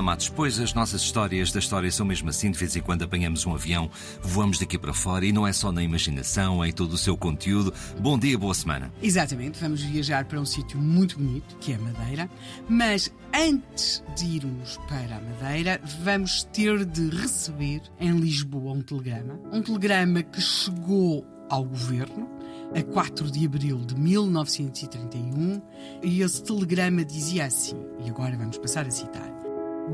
Helena Matos, pois as nossas histórias da história são mesmo assim, de vez em quando apanhamos um avião, voamos daqui para fora e não é só na imaginação, é em todo o seu conteúdo. Bom dia, boa semana. Exatamente, vamos viajar para um sítio muito bonito, que é Madeira, mas antes de irmos para a Madeira, vamos ter de receber em Lisboa um telegrama, um telegrama que chegou ao governo a 4 de abril de 1931 e esse telegrama dizia assim, e agora vamos passar a citar: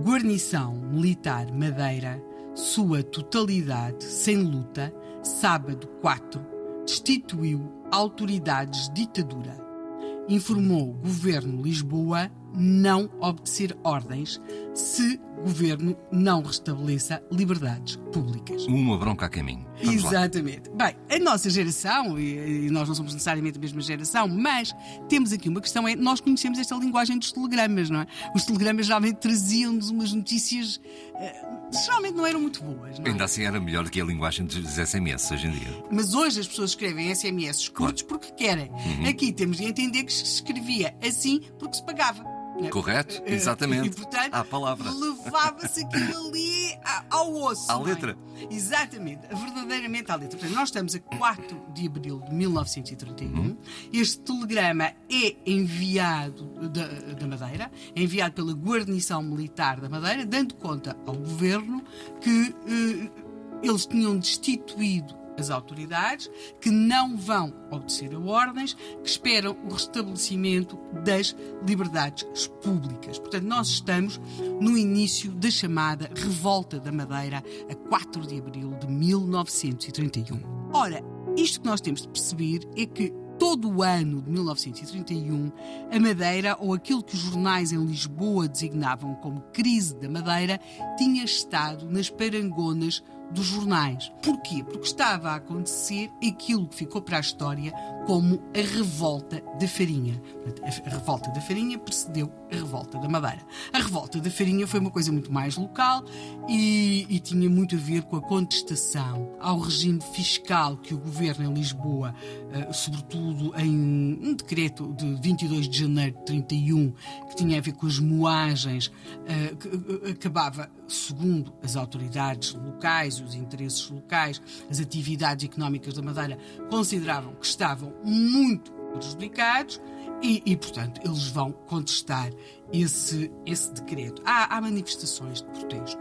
Guarnição Militar Madeira, sua totalidade sem luta, sábado 4, destituiu autoridades ditadura. Informou Governo Lisboa não obedecer ordens se governo não restabeleça liberdades públicas. Uma bronca a caminho. Vamos Exatamente. Lá. Bem, a nossa geração, e nós não somos necessariamente a mesma geração, mas temos aqui uma questão: é nós conhecemos esta linguagem dos telegramas, não é? Os telegramas geralmente traziam-nos umas notícias. Uh, geralmente não eram muito boas. Não é? Ainda assim era melhor do que a linguagem dos SMS hoje em dia. Mas hoje as pessoas escrevem SMS curtos claro. porque querem. Uhum. Aqui temos de entender que se escrevia assim porque se pagava. Correto? Eh, Exatamente. E, portanto, à palavra. levava-se aquilo ali ao osso. À é? letra. É? Exatamente, verdadeiramente à letra. Portanto, nós estamos a 4 de abril de 1931. Hum. Este telegrama é enviado da, da Madeira, é enviado pela guarnição militar da Madeira, dando conta ao governo que eh, eles tinham destituído as autoridades, que não vão obedecer a ordens, que esperam o restabelecimento das liberdades públicas. Portanto, nós estamos no início da chamada Revolta da Madeira, a 4 de abril de 1931. Ora, isto que nós temos de perceber é que todo o ano de 1931, a Madeira, ou aquilo que os jornais em Lisboa designavam como crise da Madeira, tinha estado nas parangonas dos jornais. Porquê? Porque estava a acontecer aquilo que ficou para a história como a revolta da farinha. A revolta da farinha precedeu a revolta da madeira. A revolta da farinha foi uma coisa muito mais local e, e tinha muito a ver com a contestação ao regime fiscal que o governo em Lisboa, uh, sobretudo em um decreto de 22 de janeiro de 31, que tinha a ver com as moagens, uh, que acabava, segundo as autoridades locais, os interesses locais, as atividades económicas da Madeira, consideravam que estavam muito prejudicados e, e, portanto, eles vão contestar esse, esse decreto. Há, há manifestações de protesto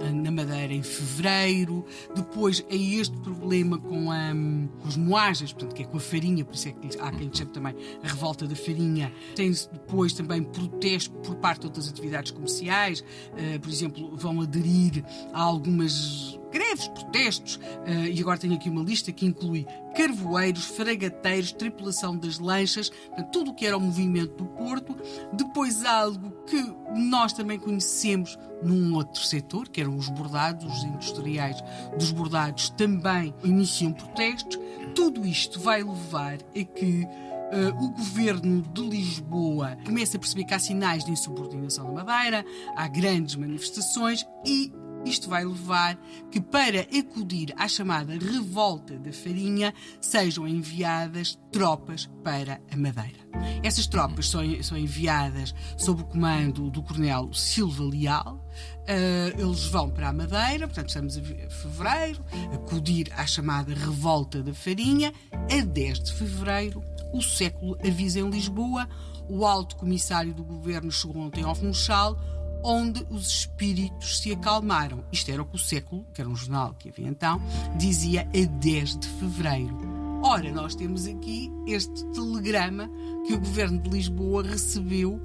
ah, na Madeira em fevereiro, depois é este problema com, a, com as moagens, portanto, que é com a farinha, por isso é que há quem chame também a revolta da farinha. Tem-se depois também protesto por parte de outras atividades comerciais, uh, por exemplo, vão aderir a algumas greves, protestos, uh, e agora tenho aqui uma lista que inclui carvoeiros, fragateiros, tripulação das lanchas, tudo o que era o movimento do Porto. Depois algo que nós também conhecemos num outro setor, que eram os bordados, os industriais dos bordados também iniciam protestos. Tudo isto vai levar a que Uh, o governo de Lisboa começa a perceber que há sinais de insubordinação da Madeira, há grandes manifestações e isto vai levar que, para acudir à chamada revolta da farinha, sejam enviadas tropas para a Madeira. Essas tropas são, são enviadas sob o comando do coronel Silva Leal. Uh, eles vão para a Madeira, portanto, estamos em fevereiro, acudir à chamada revolta da farinha. A 10 de fevereiro, o século avisa em Lisboa. O alto comissário do governo chegou ontem ao Funchal onde os espíritos se acalmaram. Isto era o que o século, que era um jornal que havia então, dizia a 10 de fevereiro. Ora, nós temos aqui este telegrama que o governo de Lisboa recebeu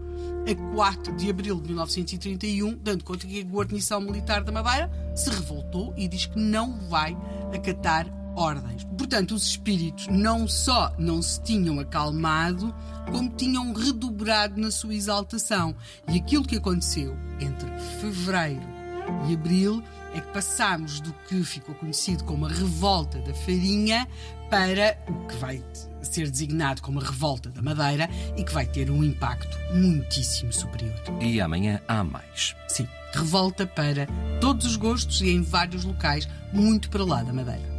a 4 de abril de 1931, dando conta que a guarnição militar da Madeira se revoltou e diz que não vai acatar ordens. Portanto, os espíritos não só não se tinham acalmado, como tinham redobrado na sua exaltação. E aquilo que aconteceu entre fevereiro e abril é que passámos do que ficou conhecido como a revolta da farinha para o que vai ser designado como a revolta da madeira e que vai ter um impacto muitíssimo superior. E amanhã há mais. Sim, revolta para todos os gostos e em vários locais, muito para lá da madeira.